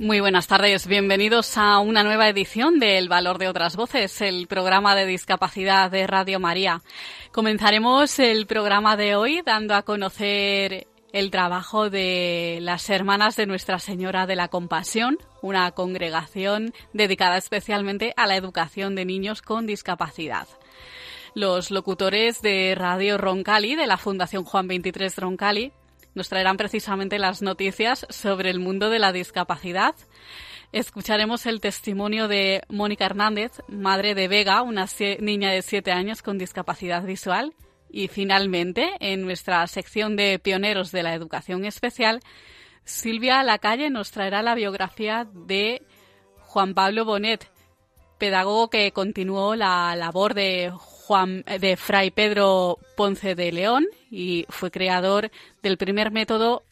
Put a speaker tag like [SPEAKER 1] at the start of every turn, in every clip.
[SPEAKER 1] Muy buenas tardes, bienvenidos a una nueva edición de El Valor de otras Voces, el programa de discapacidad de Radio María. Comenzaremos el programa de hoy dando a conocer el trabajo de las Hermanas de Nuestra Señora de la Compasión, una congregación dedicada especialmente a la educación de niños con discapacidad. Los locutores de Radio Roncali, de la Fundación Juan 23 Roncali, nos traerán precisamente las noticias sobre el mundo de la discapacidad. Escucharemos el testimonio de Mónica Hernández, madre de Vega, una niña de siete años con discapacidad visual. Y finalmente, en nuestra sección de pioneros de la educación especial, Silvia Lacalle nos traerá la biografía de Juan Pablo Bonet, pedagogo que continuó la labor de Juan de Fray Pedro Ponce de León y fue creador del primer método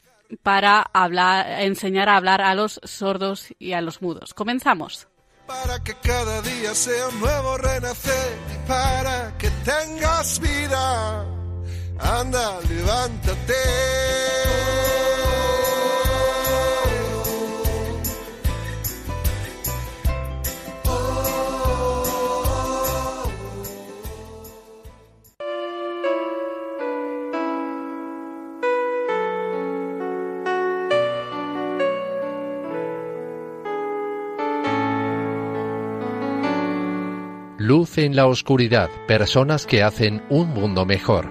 [SPEAKER 1] para hablar, enseñar a hablar a los sordos y a los mudos. Comenzamos.
[SPEAKER 2] Para que cada día sea un nuevo renacer, para que tengas vida, anda, levántate.
[SPEAKER 3] Luz en la oscuridad, personas que hacen un mundo mejor.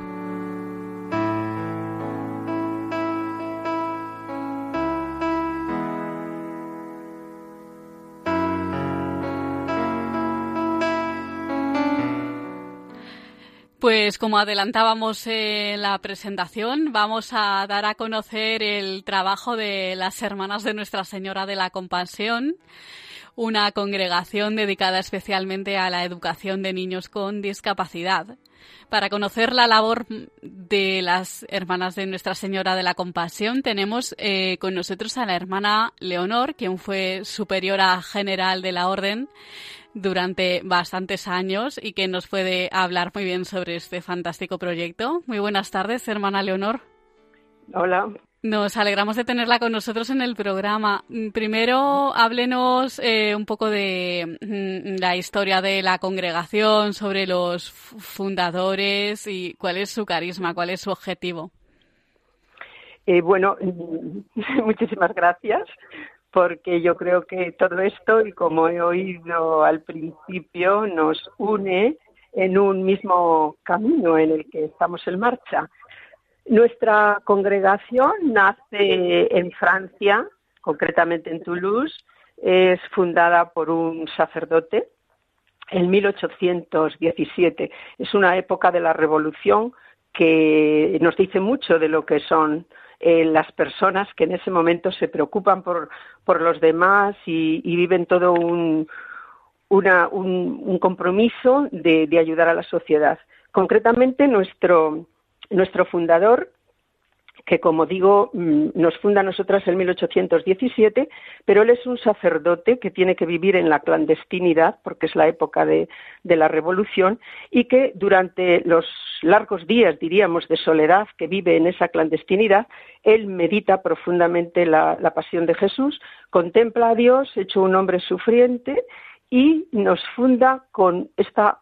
[SPEAKER 1] Pues como adelantábamos en la presentación, vamos a dar a conocer el trabajo de las hermanas de Nuestra Señora de la Compasión una congregación dedicada especialmente a la educación de niños con discapacidad. Para conocer la labor de las hermanas de Nuestra Señora de la Compasión, tenemos eh, con nosotros a la hermana Leonor, quien fue superiora general de la Orden durante bastantes años y que nos puede hablar muy bien sobre este fantástico proyecto. Muy buenas tardes, hermana Leonor.
[SPEAKER 4] Hola,
[SPEAKER 1] nos alegramos de tenerla con nosotros en el programa. Primero, háblenos eh, un poco de mm, la historia de la congregación, sobre los fundadores y cuál es su carisma, cuál es su objetivo.
[SPEAKER 4] Eh, bueno, muchísimas gracias, porque yo creo que todo esto, y como he oído al principio, nos une en un mismo camino en el que estamos en marcha nuestra congregación nace en Francia, concretamente en Toulouse. Es fundada por un sacerdote en 1817. Es una época de la revolución que nos dice mucho de lo que son eh, las personas que en ese momento se preocupan por, los demás y, viven todo un, un, compromiso de, de ayudar a la sociedad. Concretamente, nuestro, nuestro fundador, que como digo, mm, nos funda a nosotras en 1817, pero él es un sacerdote que tiene que vivir en la clandestinidad, porque es la época de, la revolución, y que durante los largos días, diríamos, de soledad que vive en esa clandestinidad, él medita profundamente la, la pasión de Jesús, contempla a Dios, hecho un hombre sufriente, y nos funda con esta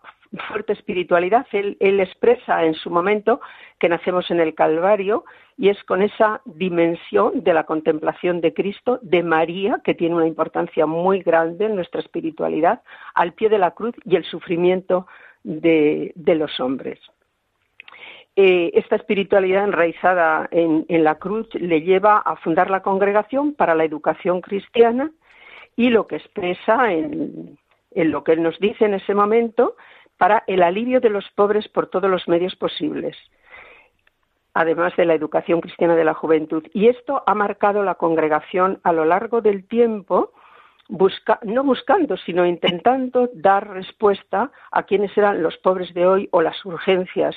[SPEAKER 4] fuerte espiritualidad. Él, expresa en su momento que nacemos en el Calvario y es con esa dimensión de la contemplación de Cristo, de María, que tiene una importancia muy grande en nuestra espiritualidad, al pie de la cruz y el sufrimiento de, los hombres. Eh, esta espiritualidad enraizada en, la cruz le lleva a fundar la Congregación para la Educación Cristiana y lo que expresa en, en lo que él nos dice en ese momento para el alivio de los pobres por todos los medios posibles, además de la educación cristiana de la juventud. Y esto ha marcado la congregación a lo largo del tiempo, no buscando, sino intentando dar respuesta a quienes eran los pobres de hoy o las urgencias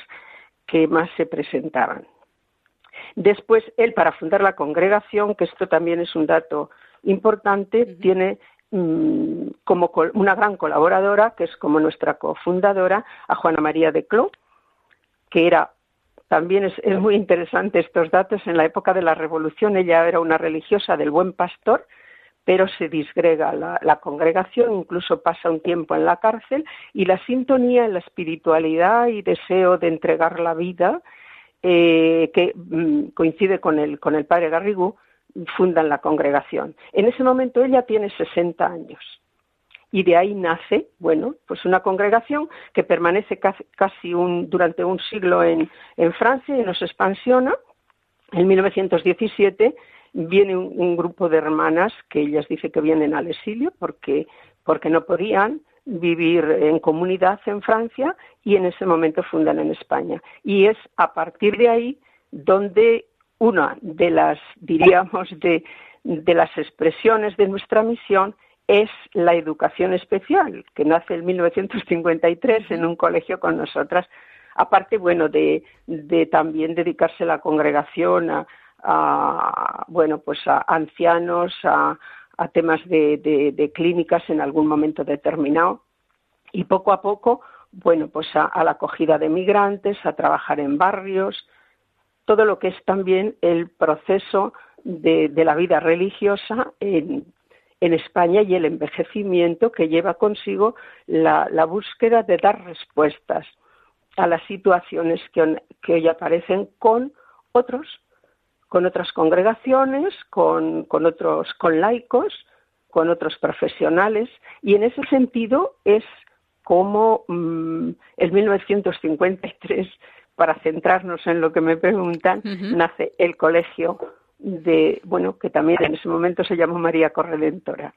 [SPEAKER 4] que más se presentaban. Después, él, para fundar la congregación, que esto también es un dato importante, tiene mm, como una gran colaboradora, que es como nuestra cofundadora, a Juana María de Cló, que era también es, muy interesante estos datos. En la época de la Revolución ella era una religiosa del Buen Pastor, pero se disgrega la, congregación, incluso pasa un tiempo en la cárcel, y la sintonía en la espiritualidad y deseo de entregar la vida, eh, que mm, coincide con el, con el padre Garrigou, fundan la congregación. En ese momento ella tiene 60 años y de ahí nace, bueno, pues una congregación que permanece casi, un, durante un siglo en, Francia y nos expansiona. En 1917 viene un, grupo de hermanas que ellas dicen que vienen al exilio porque, porque no podían vivir en comunidad en Francia y en ese momento fundan en España. Y es a partir de ahí donde una de las, diríamos, de, de las expresiones de nuestra misión es la educación especial, que nace en 1953 en un colegio con nosotras. Aparte, bueno, de, de también dedicarse la congregación a, a, bueno, pues a ancianos, a, temas de, clínicas en algún momento determinado y poco a poco, bueno, pues a, la acogida de migrantes, a trabajar en barrios, todo lo que es también el proceso de, la vida religiosa en, España y el envejecimiento que lleva consigo la, búsqueda de dar respuestas a las situaciones que, hoy aparecen con otros con otras congregaciones, con, otros, con laicos, con otros profesionales, y en ese sentido es como mm, el 1953, para centrarnos en lo que me preguntan, nace el colegio de, bueno, que también en ese momento se llamó María Corredentora.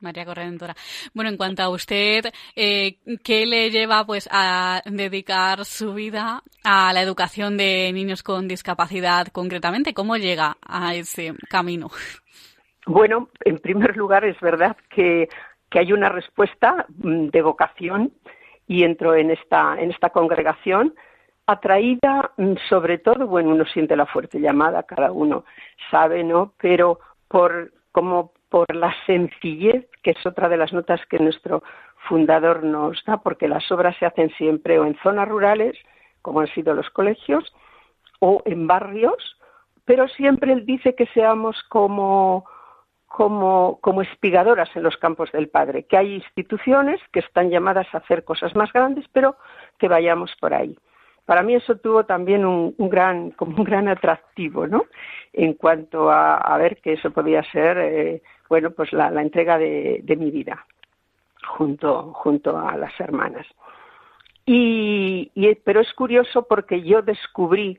[SPEAKER 1] María Corredentora. Bueno, en cuanto a usted, eh, ¿qué le lleva pues a dedicar su vida a la educación de niños con discapacidad concretamente? ¿Cómo llega a ese camino?
[SPEAKER 4] Bueno, en primer lugar es verdad que, que hay una respuesta mm, de vocación y entro en esta, en esta congregación atraída mm, sobre todo, bueno, uno siente la fuerte llamada, cada uno sabe, ¿no? Pero por como por la sencillez, que es otra de las notas que nuestro fundador nos da, porque las obras se hacen siempre o en zonas rurales, como han sido los colegios, o en barrios, pero siempre él dice que seamos como, como, como espigadoras en los campos del Padre, que hay instituciones que están llamadas a hacer cosas más grandes, pero que vayamos por ahí para mí eso tuvo también un, gran, como un gran atractivo, ¿no? En cuanto a, ver que eso podía ser, eh, bueno, pues la, entrega de, mi vida junto, junto a las hermanas. Y, pero es curioso porque yo descubrí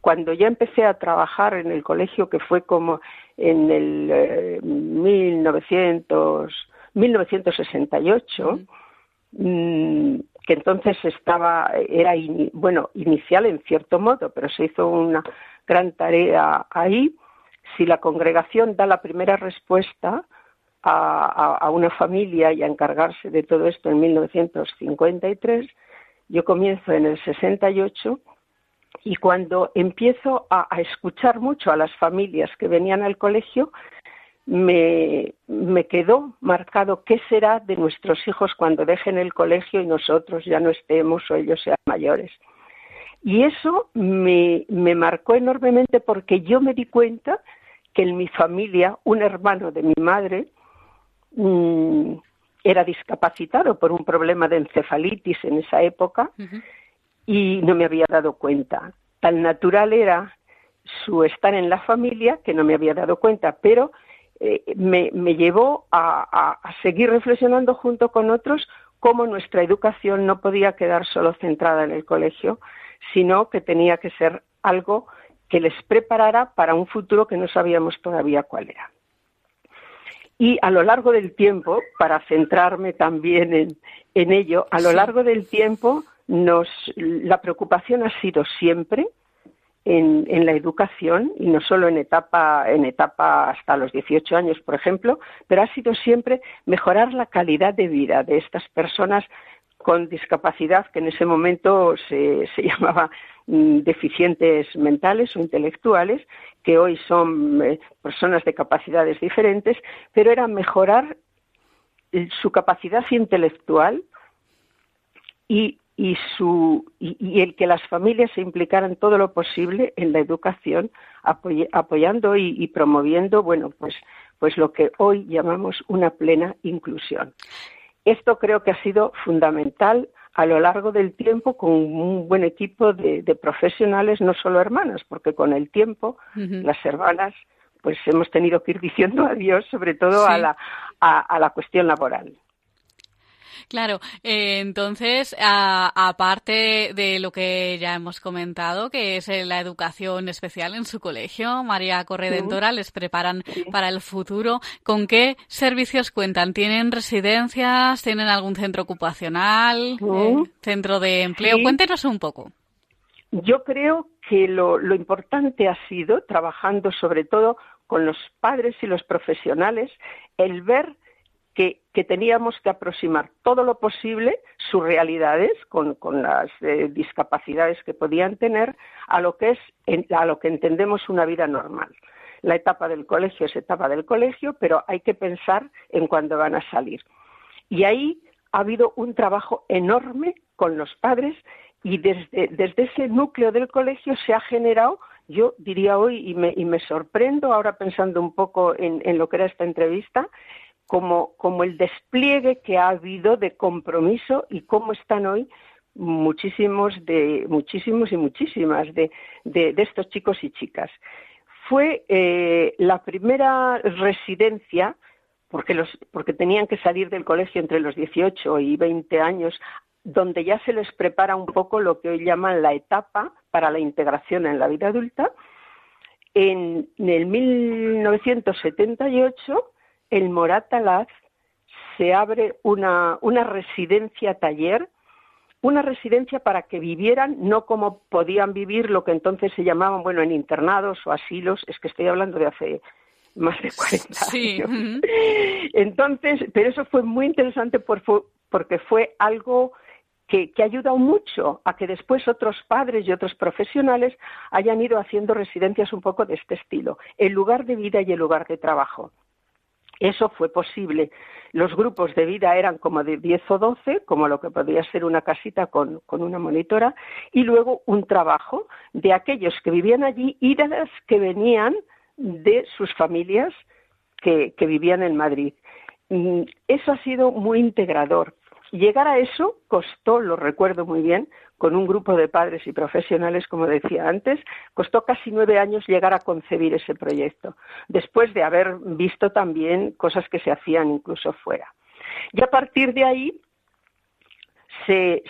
[SPEAKER 4] cuando ya empecé a trabajar en el colegio, que fue como en el 1900, eh, 1968, que entonces estaba, era, bueno, inicial en cierto modo, pero se hizo una gran tarea ahí. Si la congregación da la primera respuesta a, una familia y a encargarse de todo esto en 1953, yo comienzo en el 68 y cuando empiezo a, escuchar mucho a las familias que venían al colegio, me, me quedó marcado qué será de nuestros hijos cuando dejen el colegio y nosotros ya no estemos o ellos sean mayores. Y eso me, me marcó enormemente porque yo me di cuenta que en mi familia un hermano de mi madre mm, era discapacitado por un problema de encefalitis en esa época y no me había dado cuenta. Tan natural era su estar en la familia que no me había dado cuenta, pero eh, me, llevó a, seguir reflexionando junto con otros cómo nuestra educación no podía quedar solo centrada en el colegio, sino que tenía que ser algo que les preparara para un futuro que no sabíamos todavía cuál era. Y a lo largo del tiempo, para centrarme también en, en ello, a lo largo del tiempo nos, la preocupación ha sido siempre en, la educación y no solo en etapa, en etapa hasta los 18 años, por ejemplo, pero ha sido siempre mejorar la calidad de vida de estas personas con discapacidad que en ese momento se, se llamaba mm, deficientes mentales o intelectuales, que hoy son eh, personas de capacidades diferentes, pero era mejorar su capacidad intelectual y, y, su, y, el que las familias se implicaran todo lo posible en la educación, apoyando y, y, promoviendo, bueno, pues, pues lo que hoy llamamos una plena inclusión. Esto creo que ha sido fundamental a lo largo del tiempo con un buen equipo de, de profesionales, no solo hermanas, porque con el tiempo uh -huh. las hermanas pues hemos tenido que ir diciendo adiós, sobre todo sí. a, la, a, a la cuestión laboral.
[SPEAKER 1] Claro, eh, entonces, aparte de lo que ya hemos comentado, que es eh, la educación especial en su colegio, María Corredentora, sí. les preparan sí. para el futuro. ¿Con qué servicios cuentan? ¿Tienen residencias? ¿Tienen algún centro ocupacional? Eh, ¿Centro de empleo? Cuéntenos un poco.
[SPEAKER 4] Yo creo que lo, lo importante ha sido, trabajando sobre todo con los padres y los profesionales, el ver que, teníamos que aproximar todo lo posible sus realidades con, las eh, discapacidades que podían tener a lo que es a lo que entendemos una vida normal. La etapa del colegio es etapa del colegio, pero hay que pensar en cuándo van a salir. Y ahí ha habido un trabajo enorme con los padres y desde, desde ese núcleo del colegio se ha generado yo diría hoy, y me, y me sorprendo ahora pensando un poco en, lo que era esta entrevista, como, como el despliegue que ha habido de compromiso y cómo están hoy muchísimos de muchísimos y muchísimas de, de, estos chicos y chicas. Fue eh, la primera residencia porque, los, porque tenían que salir del colegio entre los 18 y 20 años, donde ya se les prepara un poco lo que hoy llaman la etapa para la integración en la vida adulta. En, en el 1978 el Moratalaz se abre una, una residencia taller, una residencia para que vivieran no como podían vivir lo que entonces se llamaban, bueno, en internados o asilos, es que estoy hablando de hace más de 40
[SPEAKER 1] sí.
[SPEAKER 4] años. Entonces, pero eso fue muy interesante por, porque fue algo que, que, ha ayudado mucho a que después otros padres y otros profesionales hayan ido haciendo residencias un poco de este estilo, el lugar de vida y el lugar de trabajo. Eso fue posible. Los grupos de vida eran como de 10 o 12, como lo que podría ser una casita con, con, una monitora, y luego un trabajo de aquellos que vivían allí y de las que venían de sus familias que, que vivían en Madrid. Mm, eso ha sido muy integrador. Llegar a eso costó, lo recuerdo muy bien, con un grupo de padres y profesionales, como decía antes, costó casi nueve años llegar a concebir ese proyecto, después de haber visto también cosas que se hacían incluso fuera. Y a partir de ahí se,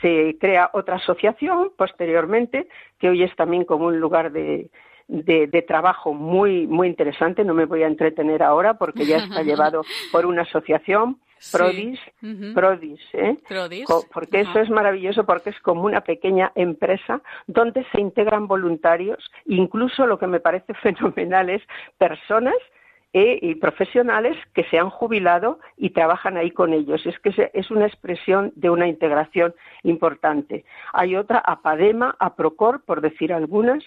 [SPEAKER 4] se crea otra asociación posteriormente, que hoy es también como un lugar de, de, de, trabajo muy, muy interesante. No me voy a entretener ahora porque ya está llevado por una asociación Prodis, sí. uh -huh. Prodis, ¿eh?
[SPEAKER 1] Prodis.
[SPEAKER 4] porque eso es maravilloso porque es como una pequeña empresa donde se integran voluntarios, incluso lo que me parece fenomenal es personas eh, y profesionales que se han jubilado y trabajan ahí con ellos. Es que es una expresión de una integración importante. Hay otra, APADEMA, APROCOR, por decir algunas,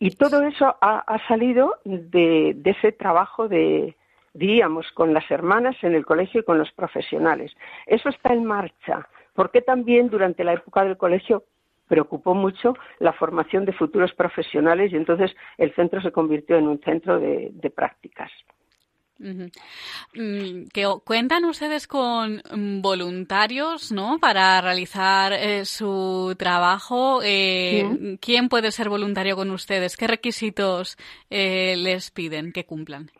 [SPEAKER 4] y todo eso ha, ha salido de, de ese trabajo de, diríamos, con las hermanas en el colegio y con los profesionales. Eso está en marcha, porque también durante la época del colegio preocupó mucho la formación de futuros profesionales y entonces el centro se convirtió en un centro de, de prácticas.
[SPEAKER 1] -huh. que cuentan ustedes con mm, voluntarios, ¿no? Para realizar eh, su trabajo. Eh, ¿Sí? ¿Quién puede ser voluntario con ustedes? ¿Qué requisitos eh, les piden que cumplan?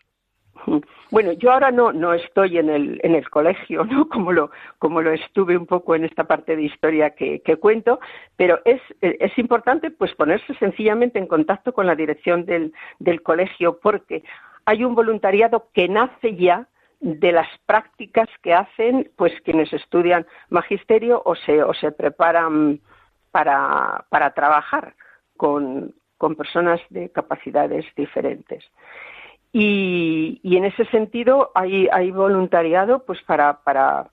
[SPEAKER 4] Bueno, yo ahora no, no estoy en el, en el colegio, ¿no? Como lo, como lo estuve un poco en esta parte de historia que, cuento, pero es, es importante pues ponerse sencillamente en contacto con la dirección del, del colegio porque hay un voluntariado que nace ya de las prácticas que hacen pues quienes estudian magisterio o se, o se preparan para, para trabajar con, con personas de capacidades diferentes. Y, en ese sentido hay, hay voluntariado pues para, para,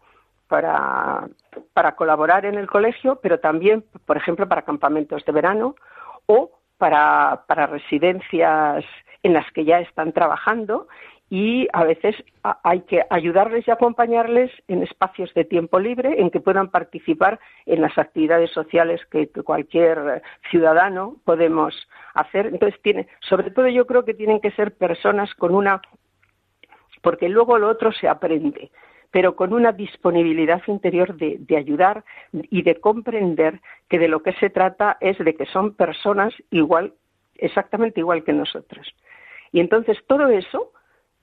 [SPEAKER 4] para, para colaborar en el colegio, pero también, por ejemplo, para campamentos de verano o para, para residencias en las que ya están trabajando y a veces hay que ayudarles y acompañarles en espacios de tiempo libre en que puedan participar en las actividades sociales que cualquier ciudadano podemos hacer. Entonces, tiene, sobre todo yo creo que tienen que ser personas con una, porque luego lo otro se aprende, pero con una disponibilidad interior de, de ayudar y de comprender que de lo que se trata es de que son personas igual, exactamente igual que nosotros. Y entonces todo eso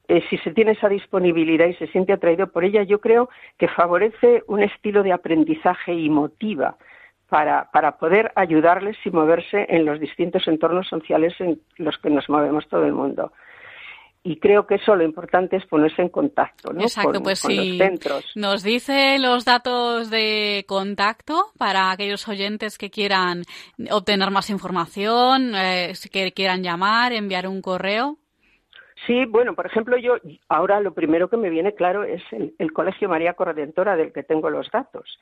[SPEAKER 4] eh, si se tiene esa disponibilidad y se siente atraído por ella, yo creo que favorece un estilo de aprendizaje y motiva para, para poder ayudarles y moverse en los distintos entornos sociales en los que nos movemos todo el mundo y creo que eso lo importante es ponerse en contacto ¿no?
[SPEAKER 1] Exacto, con, pues los centros. Nos dice los datos de contacto para aquellos oyentes que quieran obtener más información, eh, que quieran llamar, enviar un correo.
[SPEAKER 4] Sí, bueno, por ejemplo, yo ahora lo primero que me viene claro es el, Colegio María Corredentora del que tengo los datos.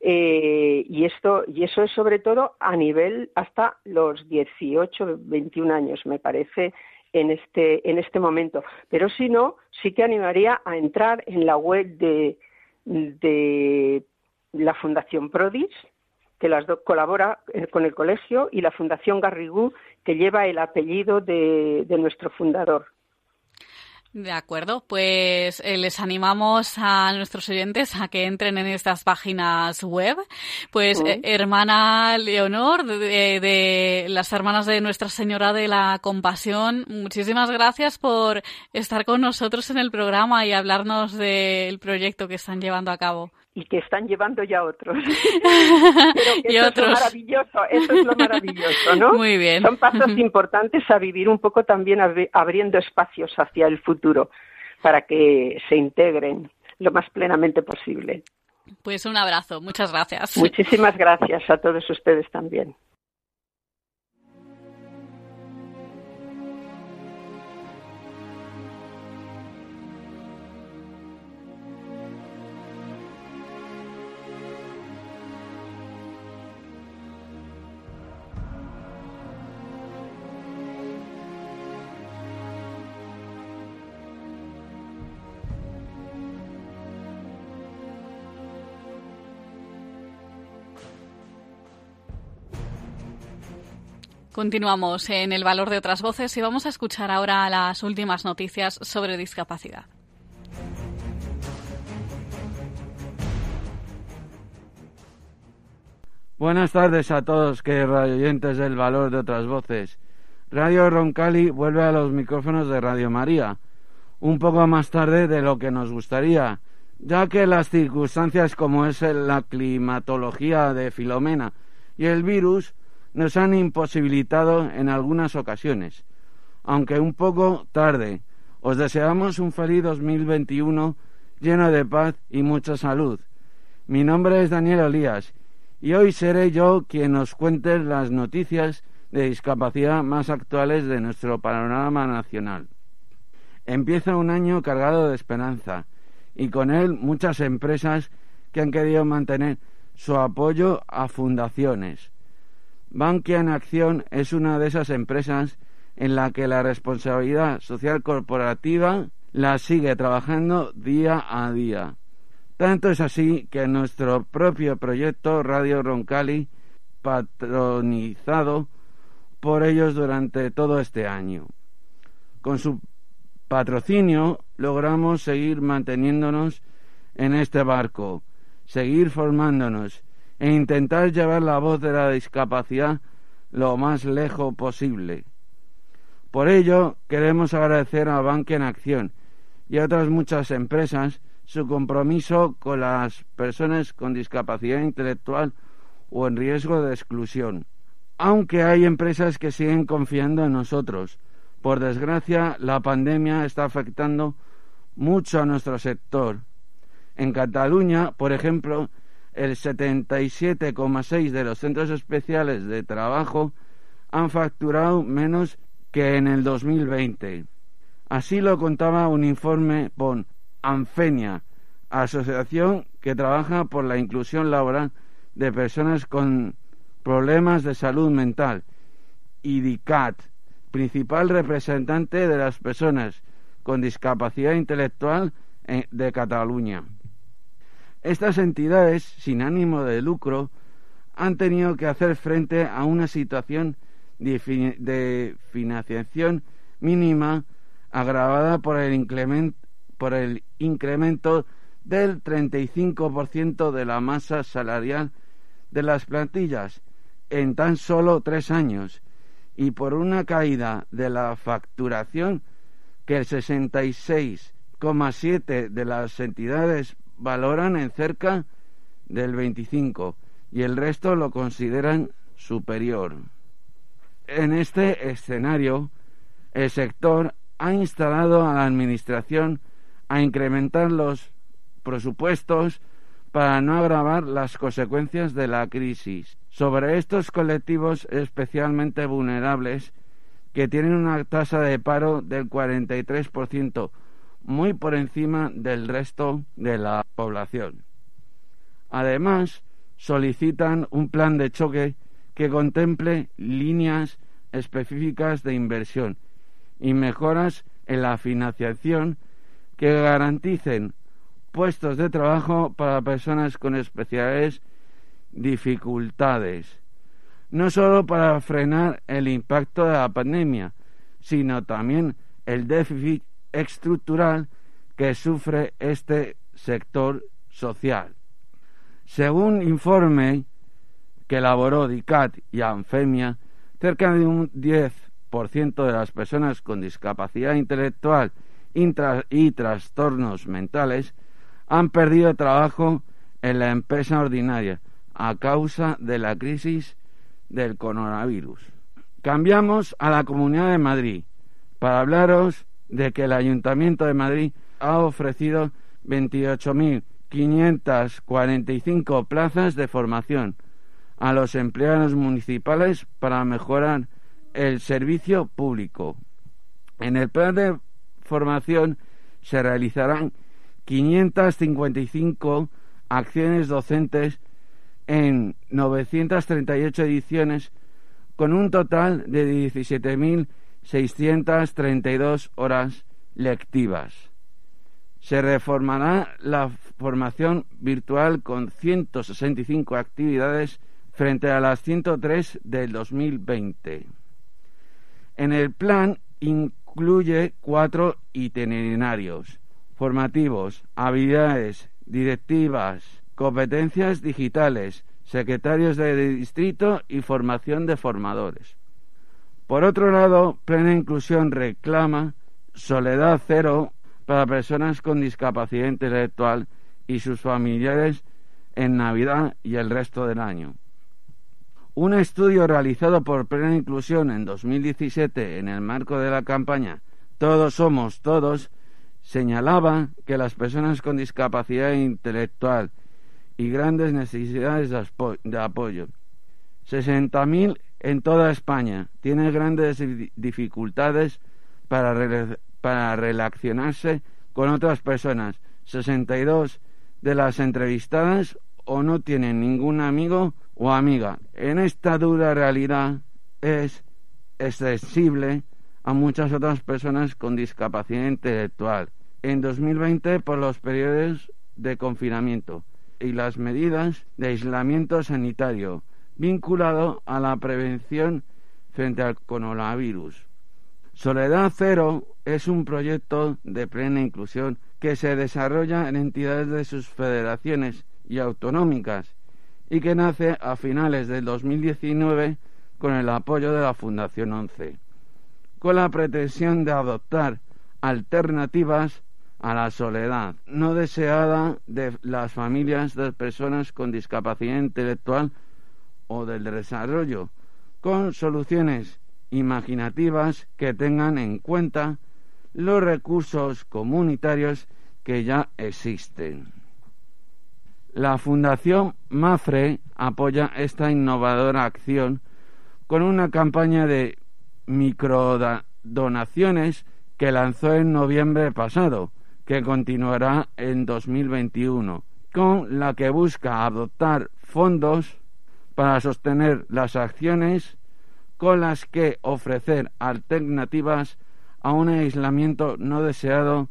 [SPEAKER 4] Eh, y esto y eso es sobre todo a nivel hasta los 18, 21 años, me parece en este en este momento. Pero si no, sí que animaría a entrar en la web de de la Fundación Prodis, que las dos colabora eh, con el colegio, y la Fundación Garrigou, que lleva el apellido de nuestro fundador,
[SPEAKER 1] de acuerdo, pues eh, les animamos a nuestros oyentes a que entren en estas páginas web. Pues eh, hermana Leonor de, de, las hermanas de Nuestra Señora de la Compasión, muchísimas gracias por estar con nosotros en el programa y hablarnos del proyecto que están llevando a cabo
[SPEAKER 4] y que están llevando ya otros. Pero que eso es lo maravilloso, eso es lo maravilloso, ¿no?
[SPEAKER 1] Muy bien.
[SPEAKER 4] Son pasos importantes a vivir un poco también abriendo espacios hacia el futuro para que se integren lo más plenamente posible.
[SPEAKER 1] Pues un abrazo, muchas gracias.
[SPEAKER 4] Muchísimas gracias a todos ustedes también.
[SPEAKER 1] Continuamos en el valor de otras voces y vamos a escuchar ahora las últimas noticias sobre discapacidad.
[SPEAKER 5] Buenas tardes a todos, que oyentes del valor de otras voces. Radio Roncali vuelve a los micrófonos de Radio María, un poco más tarde de lo que nos gustaría, ya que las circunstancias como es la climatología de Filomena y el virus nos han imposibilitado en algunas ocasiones. Aunque un poco tarde, os deseamos un feliz 2021 lleno de paz y mucha salud. Mi nombre es Daniel Olías y hoy seré yo quien os cuente las noticias de discapacidad más actuales de nuestro panorama nacional. Empieza un año cargado de esperanza y con él muchas empresas que han querido mantener su apoyo a fundaciones, Bankia en Acción es una de esas empresas en la que la responsabilidad social corporativa la sigue trabajando día a día. Tanto es así que nuestro propio proyecto Radio Roncali, patronizado por ellos durante todo este año. Con su patrocinio logramos seguir manteniéndonos en este barco, seguir formándonos e intentar llevar la voz de la discapacidad lo más lejos posible. Por ello, queremos agradecer a Banque en Acción y a otras muchas empresas su compromiso con las personas con discapacidad intelectual o en riesgo de exclusión. Aunque hay empresas que siguen confiando en nosotros, Por desgracia, la pandemia está afectando mucho a nuestro sector. En Cataluña, por ejemplo, el 77,6 de los centros especiales de trabajo han facturado menos que en el 2020. Así lo contaba un informe por Anfenia, asociación que trabaja por la inclusión laboral de personas con problemas de salud mental, y DICAT, principal representante de las personas con discapacidad intelectual de Cataluña. Estas entidades, sin ánimo de lucro, han tenido que hacer frente a una situación de financiación mínima agravada por el, incremento del 35% de la masa salarial de las plantillas en tan solo tres años y por una caída de la facturación que el 66,7 de las entidades valoran en cerca del 25 y el resto lo consideran superior. En este escenario, el sector ha instalado a la Administración a incrementar los presupuestos para no agravar las consecuencias de la crisis. Sobre estos colectivos especialmente vulnerables, que tienen una tasa de paro del 43%, muy por encima del resto de la población. Además, solicitan un plan de choque que contemple líneas específicas de inversión y mejoras en la financiación que garanticen puestos de trabajo para personas con especiales dificultades, no solo para frenar el impacto de la pandemia, sino también el déficit estructural que sufre este sector social. Según informe que elaboró DICAT y ANFEMIA, cerca de un 10% de las personas con discapacidad intelectual y trastornos mentales han perdido trabajo en la empresa ordinaria a causa de la crisis del coronavirus. Cambiamos a la Comunidad de Madrid para hablaros de que el Ayuntamiento de Madrid ha ofrecido 28.545 plazas de formación a los empleados municipales para mejorar el servicio público. En el plan de formación se realizarán 555 acciones docentes en 938 ediciones con un total de 17.632 horas lectivas. Se reformará la formación virtual con 165 actividades frente a las 103 del 2020. En el plan incluye cuatro itinerarios formativos, habilidades, directivas, competencias digitales, secretarios de distrito y formación de formadores. Por otro lado, Plena Inclusión reclama soledad cero para personas con discapacidad intelectual y sus familiares en Navidad y el resto del año. Un estudio realizado por Plena Inclusión en 2017 en el marco de la campaña Todos somos todos señalaba que las personas con discapacidad intelectual y grandes necesidades de apoyo. 60.000 en toda España tienen grandes dificultades para, relacionarse con otras personas. 62 de las entrevistadas o no tienen ningún amigo o amiga. En esta dura realidad es extensible a muchas otras personas con discapacidad intelectual en 2020 por los periodos de confinamiento y las medidas de aislamiento sanitario vinculado a la prevención frente al coronavirus. Soledad Cero es un proyecto de plena inclusión que se desarrolla en entidades de sus federaciones y autonómicas y que nace a finales del 2019 con el apoyo de la Fundación 11, con la pretensión de adoptar alternativas a la soledad no deseada de las familias de personas con discapacidad intelectual o del desarrollo, con soluciones imaginativas que tengan en cuenta los recursos comunitarios que ya existen. La Fundación Mafre apoya esta innovadora acción con una campaña de microdonaciones que lanzó en noviembre pasado, que continuará en 2021, con la que busca adoptar fondos para sostener las acciones con las que ofrecer alternativas a un aislamiento no deseado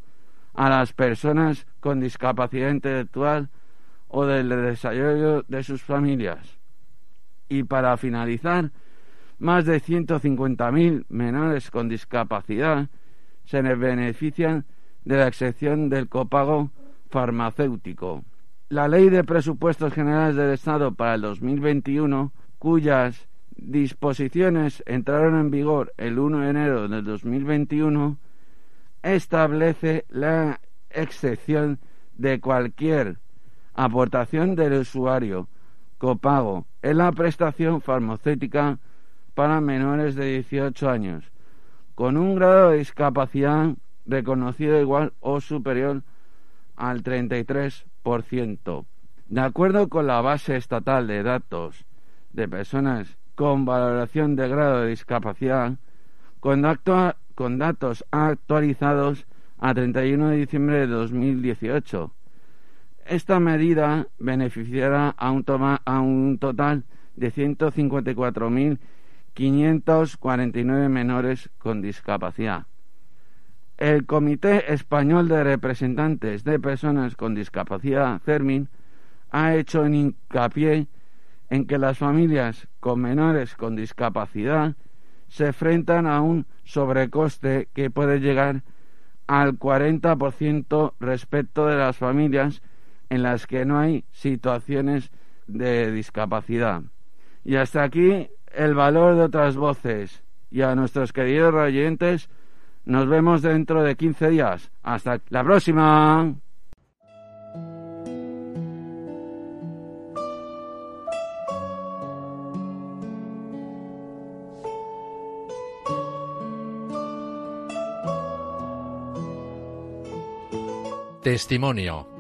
[SPEAKER 5] a las personas con discapacidad intelectual o del desarrollo de sus familias. Y para finalizar, más de 150.000 menores con discapacidad se benefician de la excepción del copago farmacéutico. La Ley de Presupuestos Generales del Estado para el 2021, cuyas disposiciones entraron en vigor el 1 de enero del 2021, establece la excepción de cualquier aportación del usuario copago en la prestación farmacéutica para menores de 18 años, con un grado de discapacidad reconocido igual o superior al 33%. De acuerdo con la base estatal de datos de personas con valoración de grado de discapacidad, con, con datos actualizados a 31 de diciembre de 2018, esta medida beneficiará a un, a un total de 154.549 menores con discapacidad. El Comité Español de Representantes de Personas con Discapacidad, CERMIN, ha hecho hincapié en que las familias con menores con discapacidad se enfrentan a un sobrecoste que puede llegar al 40% respecto de las familias en las que no hay situaciones de discapacidad. Y hasta aquí el valor de otras voces. Y a nuestros queridos oyentes, nos vemos dentro de 15 días. Hasta la próxima.
[SPEAKER 3] Testimonio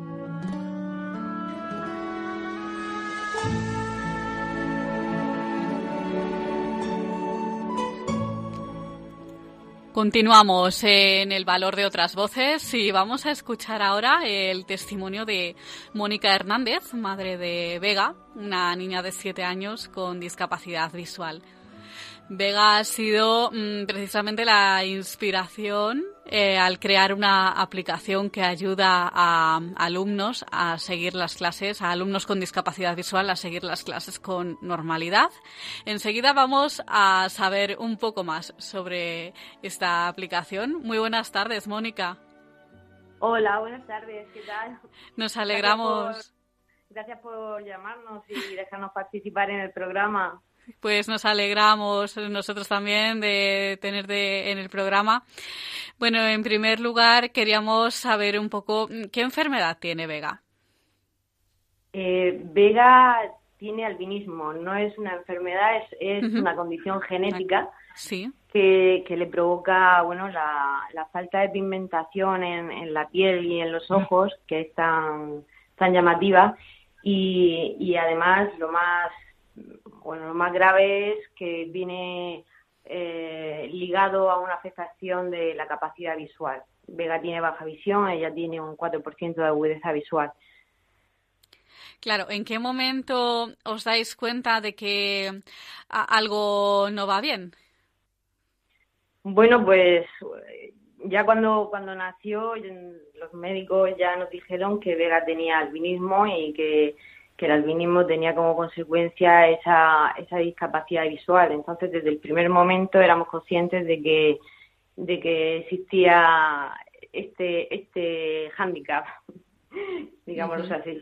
[SPEAKER 1] Continuamos en el valor de otras voces y vamos a escuchar ahora el testimonio de Mónica Hernández, madre de Vega, una niña de siete años con discapacidad visual. Vega ha sido mm, precisamente la inspiración eh, al crear una aplicación que ayuda a alumnos a seguir las clases, a alumnos con discapacidad visual a seguir las clases con normalidad. Enseguida vamos a saber un poco más sobre esta aplicación. Muy buenas tardes, Mónica.
[SPEAKER 6] Hola, buenas tardes, ¿qué tal?
[SPEAKER 1] Nos alegramos.
[SPEAKER 6] gracias por llamarnos y dejarnos participar en el programa.
[SPEAKER 1] Pues nos alegramos nosotros también de tenerte en el programa. Bueno, en primer lugar, queríamos saber un poco qué enfermedad tiene Vega.
[SPEAKER 6] Eh, Vega tiene albinismo, no es una enfermedad, es, una condición genética
[SPEAKER 1] sí.
[SPEAKER 6] que, le provoca bueno la, falta de pigmentación en, la piel y en los ojos, que es tan, tan llamativa, y, y además lo más bueno, lo más grave es que viene eh, ligado a una afectación de la capacidad visual. Vega tiene baja visión, ella tiene un 4% de agudeza visual.
[SPEAKER 1] Claro, ¿en qué momento os dais cuenta de que algo no va bien?
[SPEAKER 6] Bueno, pues ya cuando, cuando nació, los médicos ya nos dijeron que Vega tenía albinismo y que que el albinismo tenía como consecuencia esa, esa discapacidad visual. Entonces, desde el primer momento éramos conscientes de que, de que existía este, este hándicap, digámoslo así.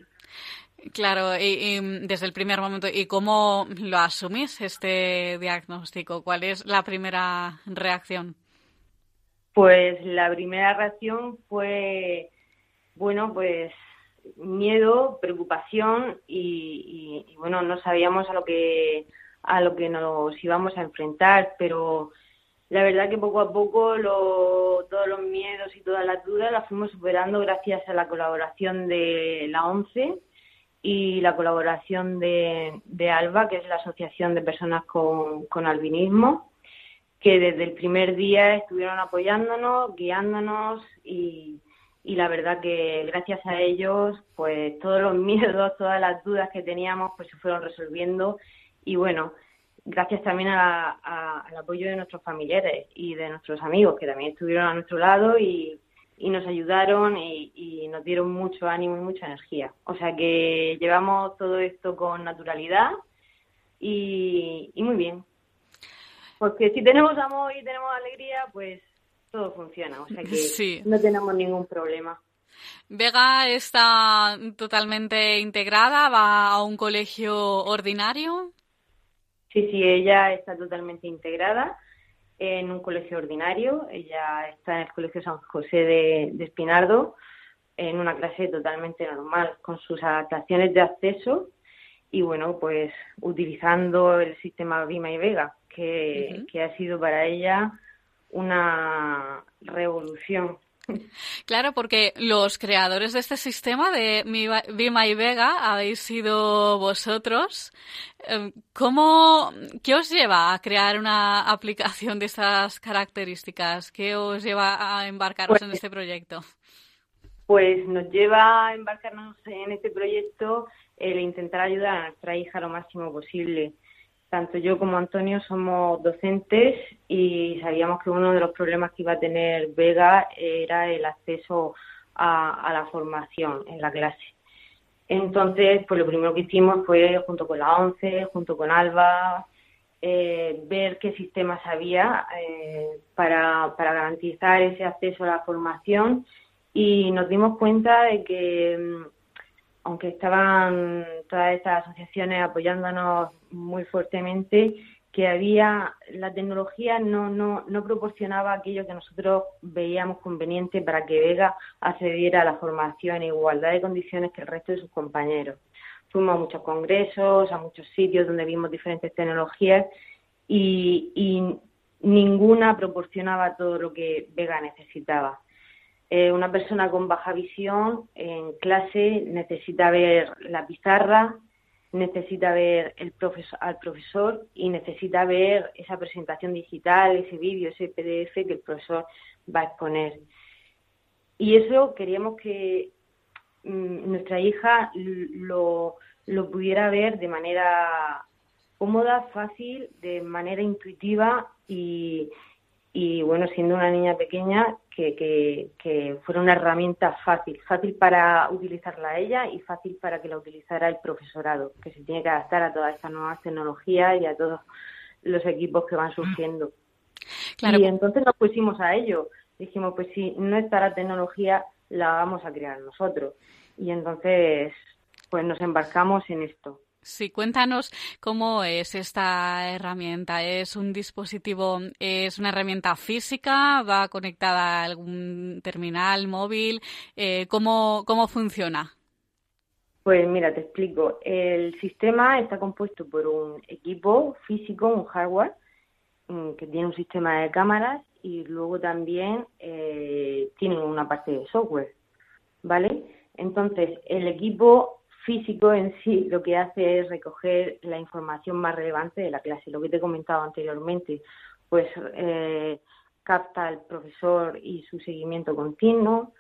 [SPEAKER 1] Claro, y, desde el primer momento, ¿y cómo lo asumís este diagnóstico? ¿Cuál es la primera reacción?
[SPEAKER 6] Pues la primera reacción fue, bueno, pues miedo, preocupación y, bueno, no sabíamos a lo que a lo que nos íbamos a enfrentar, pero la verdad que poco a poco todos los miedos y todas las dudas las fuimos superando gracias a la colaboración de la ONCE y la colaboración de, ALBA, que es la Asociación de Personas con Albinismo, que desde el primer día estuvieron apoyándonos, guiándonos y, y la verdad que gracias a ellos, pues todos los miedos, todas las dudas que teníamos, pues se fueron resolviendo y bueno, gracias también al apoyo de nuestros familiares y de nuestros amigos que también estuvieron a nuestro lado y, nos ayudaron y, nos dieron mucho ánimo y mucha energía. O sea que llevamos todo esto con naturalidad y, muy bien. Porque si tenemos amor y tenemos alegría, pues todo funciona. O sea que no tenemos ningún problema.
[SPEAKER 1] Vega está totalmente integrada, va a un colegio ordinario.
[SPEAKER 6] Sí, sí, ella está totalmente integrada en un colegio ordinario. Ella está en el Colegio San José de, Espinardo, en una clase totalmente normal, con sus adaptaciones de acceso y, bueno, pues utilizando el sistema Vima y Vega, que, que ha sido para ella una revolución
[SPEAKER 1] Claro, porque los creadores de este sistema de Vima y Vega habéis sido vosotros. Em, ¿Cómo, ¿Qué os lleva a crear una aplicación de estas características? ¿Qué os lleva a embarcaros en pues este proyecto?
[SPEAKER 6] Pues nos lleva a embarcarnos en este proyecto el intentar ayudar a nuestra hija lo máximo posible tanto yo como Antonio somos docentes y sabíamos que uno de los problemas que iba a tener Vega era el acceso a, la formación en la clase. Entonces, pues lo primero que hicimos fue, junto con la ONCE, junto con ALBA, eh, ver qué sistemas había eh, para, garantizar ese acceso a la formación y nos dimos cuenta de que mm, aunque estaban todas estas asociaciones apoyándonos muy fuertemente, que había la tecnología no, no, no proporcionaba aquello que nosotros veíamos conveniente para que Vega accediera a la formación en igualdad de condiciones que el resto de sus compañeros. Fuimos a muchos congresos, a muchos sitios donde vimos diferentes tecnologías y, y ninguna proporcionaba todo lo que Vega necesitaba. Eh, una persona con baja visión en clase necesita ver la pizarra, necesita ver el profesor, al profesor y necesita ver esa presentación digital, ese vídeo, ese PDF que el profesor va a exponer. Y eso queríamos que mm, nuestra hija lo, lo pudiera ver de manera cómoda, fácil, de manera intuitiva y, y bueno, siendo una niña pequeña, que, que, que, fuera una herramienta fácil, fácil para utilizarla ella y fácil para que la utilizara el profesorado, que se tiene que adaptar a todas estas nuevas tecnologías y a todos los equipos que van surgiendo. Y entonces nos pusimos a ello. Dijimos, pues si no está la tecnología, la vamos a crear nosotros. Y entonces, pues nos embarcamos en esto.
[SPEAKER 1] Sí, cuéntanos cómo es esta herramienta. ¿Es un dispositivo, es una herramienta física? ¿Va conectada a algún terminal móvil? Eh, ¿cómo, ¿Cómo funciona?
[SPEAKER 6] Pues mira, te explico. El sistema está compuesto por un equipo físico, un hardware, mm, que tiene un sistema de cámaras y luego también eh, tiene una parte de software, ¿vale? Entonces, el equipo físico en sí lo que hace es recoger la información más relevante de la clase, lo que te he comentado anteriormente, pues eh, capta al profesor y su seguimiento continuo,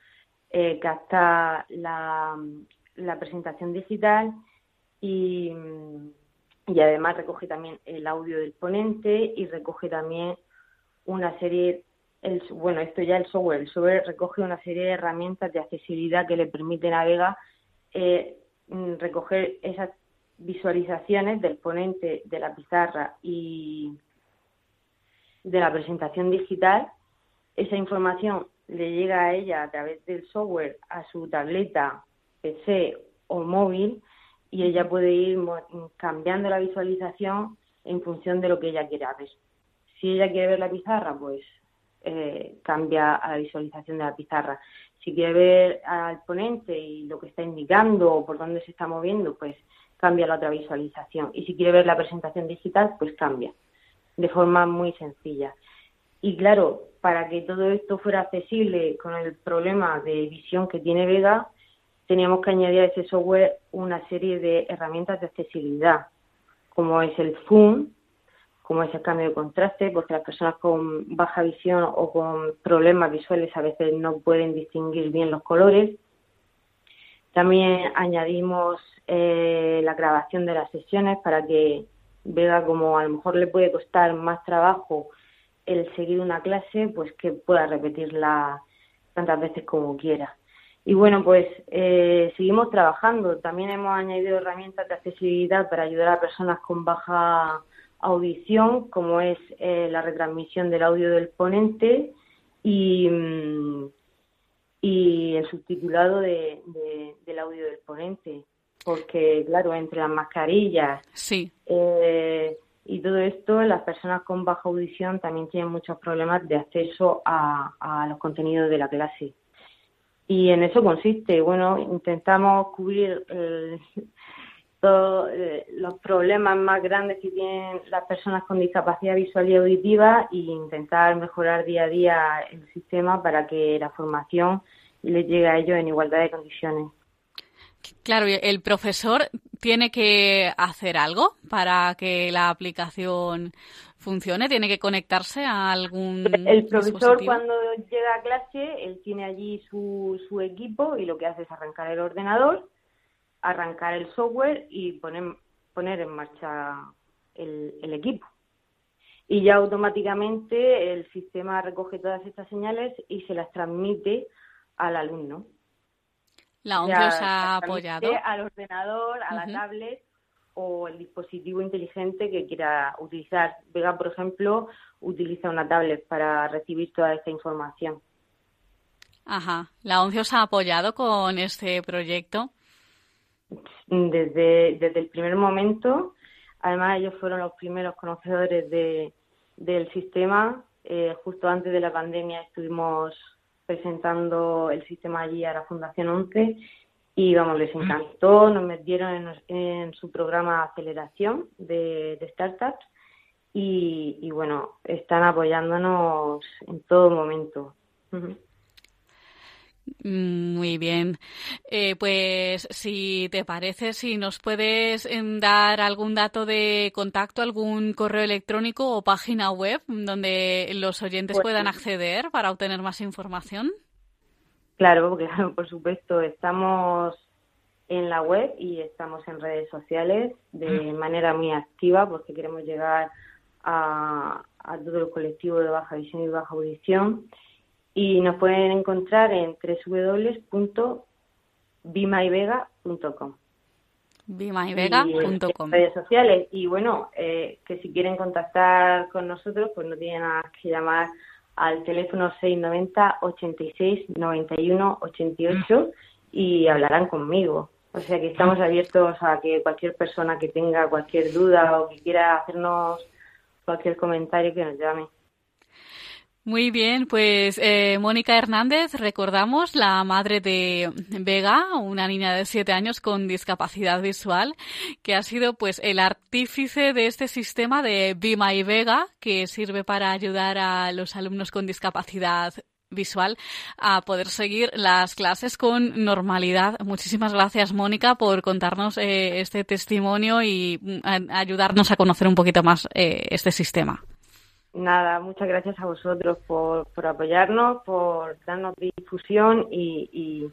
[SPEAKER 6] eh, capta la, presentación digital y, además recoge también el audio del ponente y recoge también una serie el, bueno, esto ya el software, el software recoge una serie de herramientas de accesibilidad que le permiten a Vega eh, recoger esas visualizaciones del ponente, de la pizarra y de la presentación digital, esa información le llega a ella a través del software a su tableta, PC o móvil y ella puede ir cambiando la visualización en función de lo que ella quiera ver. Si ella quiere ver la pizarra, pues eh, cambia a la visualización de la pizarra si quiere ver al ponente y lo que está indicando o por dónde se está moviendo, pues cambia la otra visualización. Y si quiere ver la presentación digital, pues cambia, de forma muy sencilla. Y claro, para que todo esto fuera accesible con el problema de visión que tiene Vega, teníamos que añadir a ese software una serie de herramientas de accesibilidad, como es el zoom, como es el cambio de contraste, porque las personas con baja visión o con problemas visuales a veces no pueden distinguir bien los colores. También añadimos eh, la grabación de las sesiones para que vea como a lo mejor le puede costar más trabajo el seguir una clase, pues que pueda repetirla tantas veces como quiera. Y bueno, pues eh, seguimos trabajando. También hemos añadido herramientas de accesibilidad para ayudar a personas con baja audición, como es eh, la retransmisión del audio del ponente y, mm, y el subtitulado de, del audio del ponente. Porque, claro, entre las mascarillas
[SPEAKER 1] sí.
[SPEAKER 6] Eh, y todo esto, las personas con baja audición también tienen muchos problemas de acceso a, a los contenidos de la clase. Y en eso consiste, bueno, intentamos cubrir eh, todos eh, los problemas más grandes que tienen las personas con discapacidad visual y auditiva e intentar mejorar día a día el sistema para que la formación les llegue a ellos en igualdad de condiciones.
[SPEAKER 1] Claro, el profesor tiene que hacer algo para que la aplicación funcione? ¿Tiene que conectarse a algún
[SPEAKER 6] El profesor cuando llega a clase, él tiene allí su, su equipo y lo que hace es arrancar el ordenador, arrancar el software y poner, poner en marcha el, el equipo. Y ya automáticamente el sistema recoge todas estas señales y se las transmite al alumno.
[SPEAKER 1] La ONCE os ha apoyado.
[SPEAKER 6] Al ordenador, a la tablet o el dispositivo inteligente que quiera utilizar. Vega, por ejemplo, utiliza una tablet para recibir toda esta información.
[SPEAKER 1] Ajá. ¿La ONCE os ha apoyado con este proyecto?
[SPEAKER 6] Desde, desde el primer momento. Además, ellos fueron los primeros conocedores de, del sistema. Eh, justo antes de la pandemia estuvimos presentando el sistema allí a la Fundación ONCE y vamos, les encantó, nos metieron en, su programa de aceleración de, startups y, bueno, están apoyándonos en todo momento.
[SPEAKER 1] Muy bien. Eh, pues si te parece, si nos puedes em, dar algún dato de contacto, algún correo electrónico o página web donde los oyentes pues puedan acceder para obtener más información.
[SPEAKER 6] Claro, claro, por supuesto. Estamos en la web y estamos en redes sociales de manera muy activa porque queremos llegar a, todo el colectivo de baja visión y baja audición. Y nos pueden encontrar en www.bimaivega.com.
[SPEAKER 1] Bimaivega.com.
[SPEAKER 6] Redes sociales. Y bueno, eh, que si quieren contactar con nosotros, pues no tienen nada que llamar al teléfono 690 86 91 88 y hablarán conmigo. O sea que estamos abiertos a que cualquier persona que tenga cualquier duda o que quiera hacernos cualquier comentario que nos llame.
[SPEAKER 1] Muy bien, pues eh, Mónica Hernández, recordamos la madre de Vega, una niña de siete años con discapacidad visual, que ha sido pues el artífice de este sistema de Bima y Vega, que sirve para ayudar a los alumnos con discapacidad visual a poder seguir las clases con normalidad. Muchísimas gracias, Mónica, por contarnos eh, este testimonio y mm, ayudarnos a conocer un poquito más eh, este sistema.
[SPEAKER 6] Nada, muchas gracias a vosotros por, por apoyarnos, por darnos difusión y,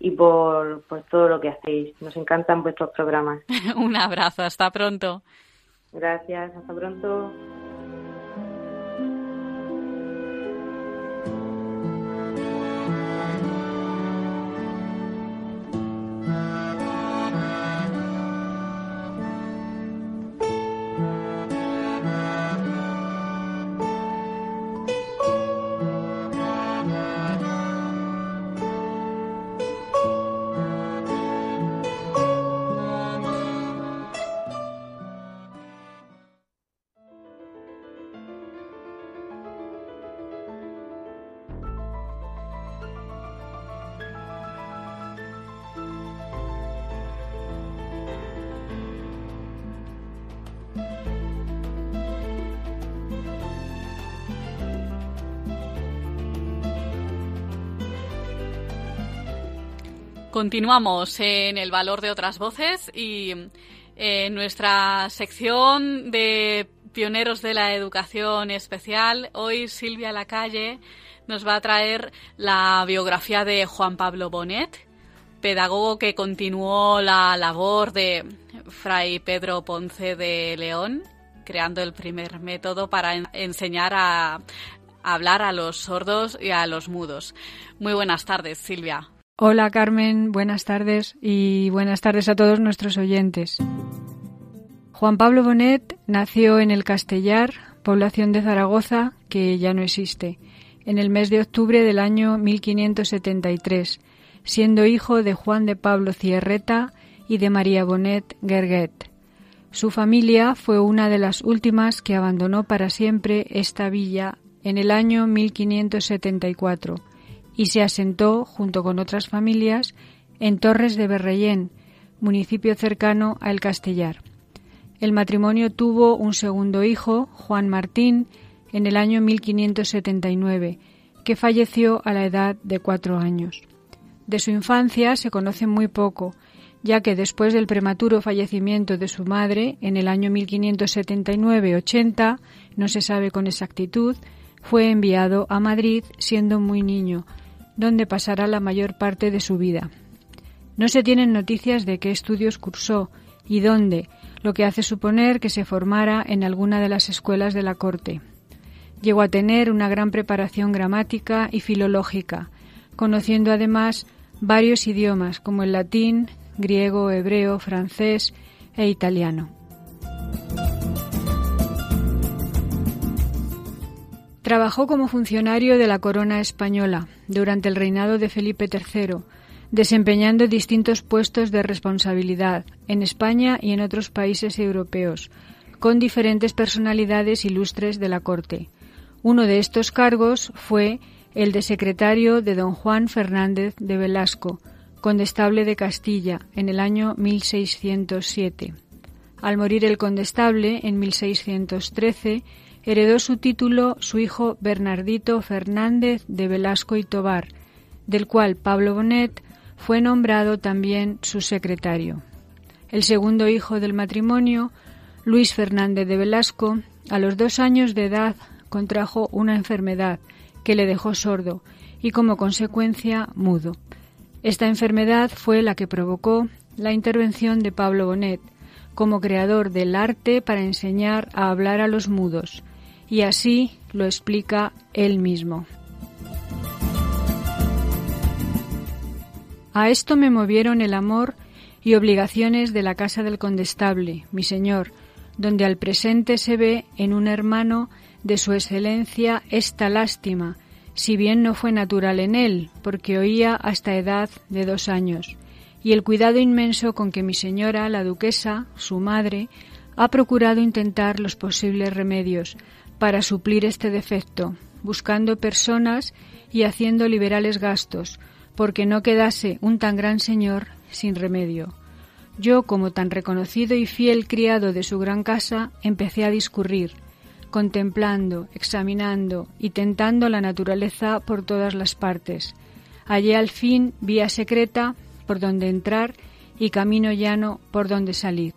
[SPEAKER 6] y, por, por todo lo que hacéis. Nos encantan vuestros programas.
[SPEAKER 1] Un abrazo, hasta pronto.
[SPEAKER 6] Gracias, hasta pronto.
[SPEAKER 1] Continuamos en el valor de otras voces y en nuestra sección de pioneros de la educación especial, hoy Silvia Lacalle nos va a traer la biografía de Juan Pablo Bonet, pedagogo que continuó la labor de Fray Pedro Ponce de León, creando el primer método para enseñar a hablar a los sordos y a los mudos. Muy buenas tardes, Silvia.
[SPEAKER 7] Hola Carmen, buenas tardes y buenas tardes a todos nuestros oyentes. Juan Pablo Bonet nació en el Castellar, población de Zaragoza que ya no existe, en el mes de octubre del año 1573, siendo hijo de Juan de Pablo Cierreta y de María Bonet Gerguet. Su familia fue una de las últimas que abandonó para siempre esta villa en el año 1574 y se asentó, junto con otras familias, en Torres de Berrellén, municipio cercano a El Castellar. El matrimonio tuvo un segundo hijo, Juan Martín, en el año 1579, que falleció a la edad de cuatro años. De su infancia se conoce muy poco, ya que después del prematuro fallecimiento de su madre, en el año 1579-80, no se sabe con exactitud, fue enviado a Madrid siendo muy niño, donde pasará la mayor parte de su vida. No se tienen noticias de qué estudios cursó y dónde, lo que hace suponer que se formara en alguna de las escuelas de la corte. Llegó a tener una gran preparación gramática y filológica, conociendo además varios idiomas como el latín, griego, hebreo, francés e italiano. Trabajó como funcionario de la corona española durante el reinado de Felipe III, desempeñando distintos puestos de responsabilidad en España y en otros países europeos, con diferentes personalidades ilustres de la corte. Uno de estos cargos fue el de secretario de don Juan Fernández de Velasco, condestable de Castilla, en el año 1607. Al morir el condestable en 1613, heredó su título su hijo Bernardito Fernández de Velasco y Tobar, del cual Pablo Bonet fue nombrado también su secretario. El segundo hijo del matrimonio, Luis Fernández de Velasco, a los dos años de edad contrajo una enfermedad que le dejó sordo y como consecuencia mudo. Esta enfermedad fue la que provocó la intervención de Pablo Bonet como creador del arte para enseñar a hablar a los mudos, y así lo explica él mismo. A esto me movieron el amor y obligaciones de la casa del condestable, mi señor, donde al presente se ve en un hermano de su excelencia esta lástima, si bien no fue natural en él, porque oía hasta edad de dos años, y el cuidado inmenso con que mi señora, la duquesa, su madre, ha procurado intentar los posibles remedios, para suplir este defecto, buscando personas y haciendo liberales gastos, porque no quedase un tan gran señor sin remedio. Yo, como tan reconocido y fiel criado de su gran casa, empecé a discurrir, contemplando, examinando y tentando la naturaleza por todas las partes. Hallé al fin vía secreta por donde entrar y camino llano por donde salir.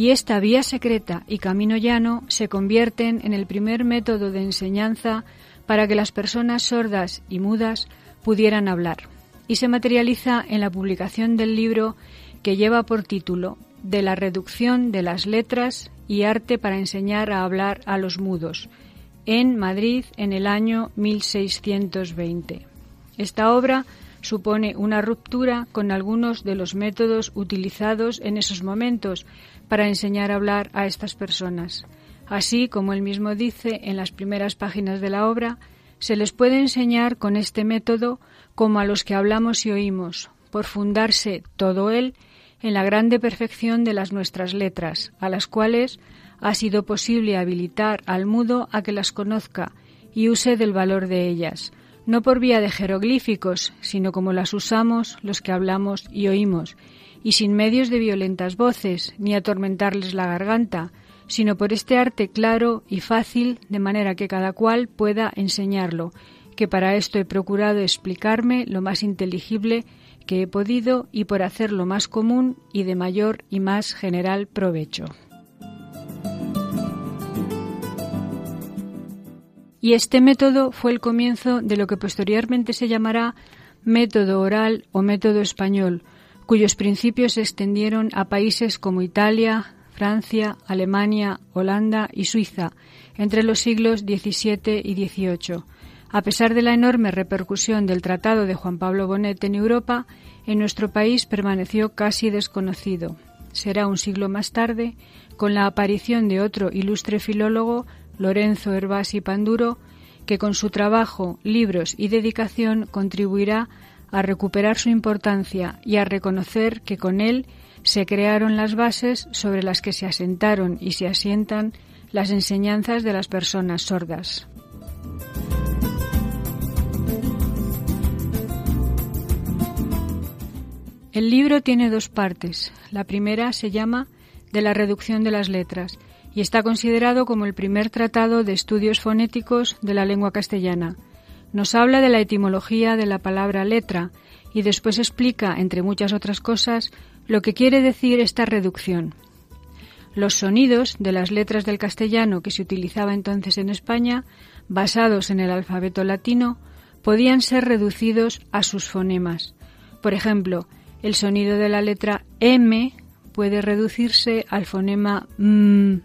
[SPEAKER 7] Y esta vía secreta y camino llano se convierten en el primer método de enseñanza para que las personas sordas y mudas pudieran hablar, y se materializa en la publicación del libro que lleva por título De la reducción de las letras y arte para enseñar a hablar a los mudos, en Madrid en el año 1620. Esta obra supone una ruptura con algunos de los métodos utilizados en esos momentos, para enseñar a hablar a estas personas. Así, como él mismo dice en las primeras páginas de la obra, se les puede enseñar con este método como a los que hablamos y oímos, por fundarse todo él en la grande perfección de las nuestras letras, a las cuales ha sido posible habilitar al mudo a que las conozca y use del valor de ellas, no por vía de jeroglíficos, sino como las usamos los que hablamos y oímos, y sin medios de violentas voces, ni atormentarles la garganta, sino por este arte claro y fácil, de manera que cada cual pueda enseñarlo, que para esto he procurado explicarme lo más inteligible que he podido y por hacerlo más común y de mayor y más general provecho. Y este método fue el comienzo de lo que posteriormente se llamará método oral o método español, cuyos principios se extendieron a países como Italia, Francia, Alemania, Holanda y Suiza entre los siglos XVII y XVIII. A pesar de la enorme repercusión del Tratado de Juan Pablo Bonet en Europa, en nuestro país permaneció casi desconocido. Será un siglo más tarde, con la aparición de otro ilustre filólogo, Lorenzo Herbasi Panduro, que con su trabajo, libros y dedicación contribuirá a recuperar su importancia y a reconocer que con él se crearon las bases sobre las que se asentaron y se asientan las enseñanzas de las personas sordas. El libro tiene dos partes. La primera se llama De la reducción de las letras y está considerado como el primer tratado de estudios fonéticos de la lengua castellana. Nos habla de la etimología de la palabra letra y después explica, entre muchas otras cosas, lo que quiere decir esta reducción. Los sonidos de las letras del castellano que se utilizaba entonces en España, basados en el alfabeto latino, podían ser reducidos a sus fonemas. Por ejemplo, el sonido de la letra M puede reducirse al fonema M.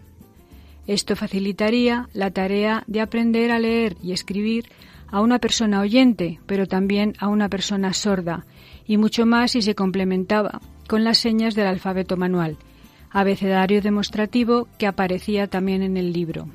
[SPEAKER 7] Esto facilitaría la tarea de aprender a leer y escribir a una persona oyente, pero también a una persona sorda, y mucho más si se complementaba con las señas del alfabeto manual, abecedario demostrativo que aparecía también en el libro.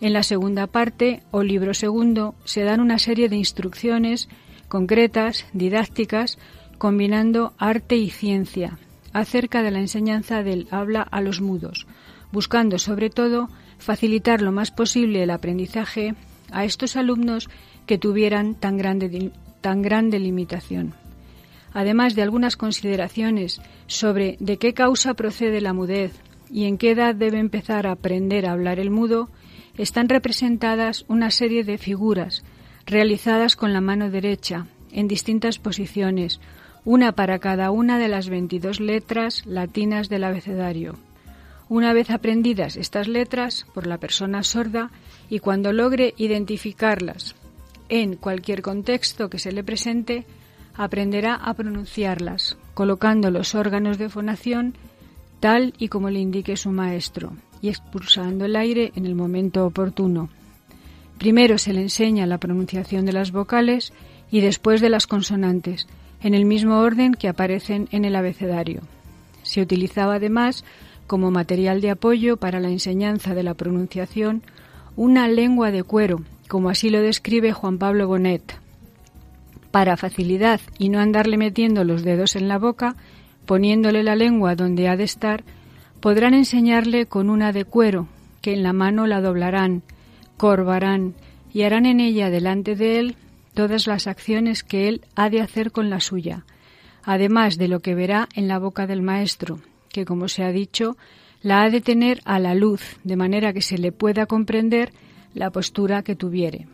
[SPEAKER 7] En la segunda parte, o libro segundo, se dan una serie de instrucciones concretas, didácticas, combinando arte y ciencia, acerca de la enseñanza del habla a los mudos, buscando sobre todo facilitar lo más posible el aprendizaje a estos alumnos que tuvieran tan grande, tan grande limitación. Además de algunas consideraciones sobre de qué causa procede la mudez y en qué edad debe empezar a aprender a hablar el mudo, están representadas una serie de figuras realizadas con la mano derecha en distintas posiciones, una para cada una de las 22 letras latinas del abecedario. Una vez aprendidas estas letras por la persona sorda y cuando logre identificarlas en cualquier contexto que se le presente, aprenderá a pronunciarlas, colocando los órganos de fonación tal y como le indique su maestro y expulsando el aire en el momento oportuno. Primero se le enseña la pronunciación de las vocales y después de las consonantes, en el mismo orden que aparecen en el abecedario. Se utilizaba además como material de apoyo para la enseñanza de la pronunciación una lengua de cuero, como así lo describe Juan Pablo Bonet. Para facilidad y no andarle metiendo los dedos en la boca, poniéndole la lengua donde ha de estar, podrán enseñarle con una de cuero, que en la mano la doblarán, corvarán y harán en ella delante de él todas las acciones que él ha de hacer con la suya, además de lo que verá en la boca del maestro, que, como se ha dicho, la ha de tener a la luz, de manera que se le pueda comprender la postura que tuviere.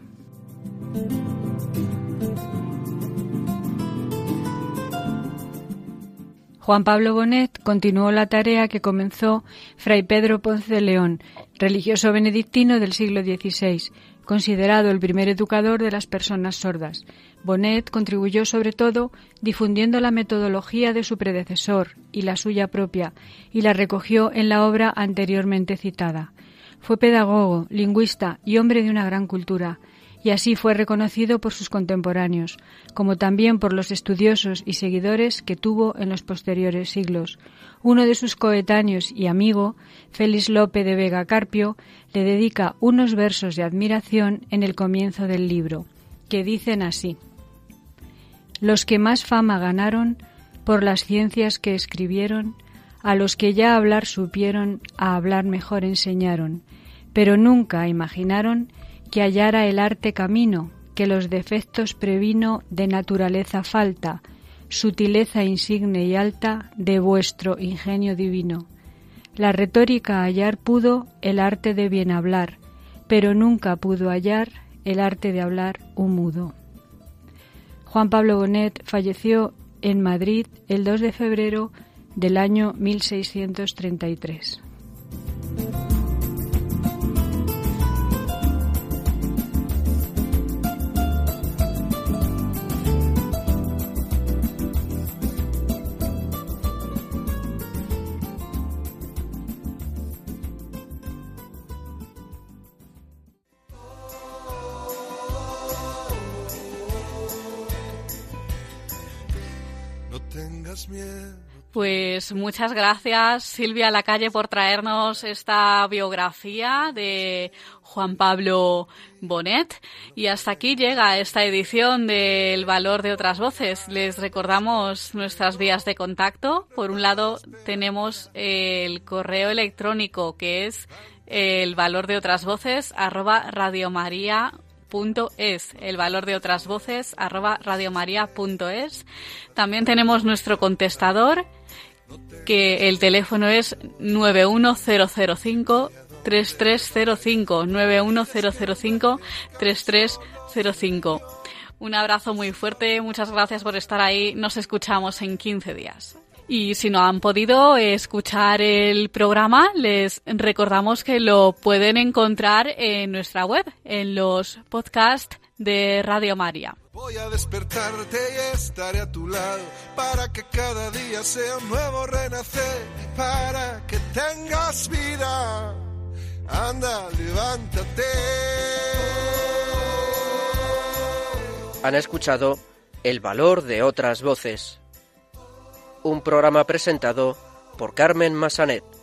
[SPEAKER 7] Juan Pablo Bonet continuó la tarea que comenzó Fray Pedro Ponce de León, religioso benedictino del siglo XVI, considerado el primer educador de las personas sordas. Bonet contribuyó sobre todo difundiendo la metodología de su predecesor y la suya propia, y la recogió en la obra anteriormente citada. Fue pedagogo, lingüista y hombre de una gran cultura, y así fue reconocido por sus contemporáneos, como también por los estudiosos y seguidores que tuvo en los posteriores siglos. Uno de sus coetáneos y amigo, Félix Lope de Vega Carpio, le dedica unos versos de admiración en el comienzo del libro, que dicen así Los que más fama ganaron por las ciencias que escribieron, a los que ya hablar supieron, a hablar mejor enseñaron, pero nunca imaginaron que hallara el arte camino, que los defectos previno de naturaleza falta, sutileza insigne y alta de vuestro ingenio divino. La retórica hallar pudo el arte de bien hablar, pero nunca pudo hallar El arte de hablar un mudo. Juan Pablo Bonet falleció en Madrid el 2 de febrero del año 1633.
[SPEAKER 1] Pues muchas gracias Silvia Lacalle por traernos esta biografía de Juan Pablo Bonet. Y hasta aquí llega esta edición del Valor de otras Voces. Les recordamos nuestras vías de contacto. Por un lado tenemos el correo electrónico que es el valor de otras voces arroba radiomaria es el valor de otras voces arroba radiomaria.es. También tenemos nuestro contestador que el teléfono es 91005 3305 91005 3305. Un abrazo muy fuerte, muchas gracias por estar ahí. Nos escuchamos en 15 días. Y si no han podido escuchar el programa, les recordamos que lo pueden encontrar en nuestra web, en los podcasts de Radio María.
[SPEAKER 2] Voy a despertarte y estaré a tu lado para que cada día sea un nuevo renacer, para que tengas vida. Anda, levántate.
[SPEAKER 8] Han escuchado El valor de otras voces un programa presentado por Carmen Massanet.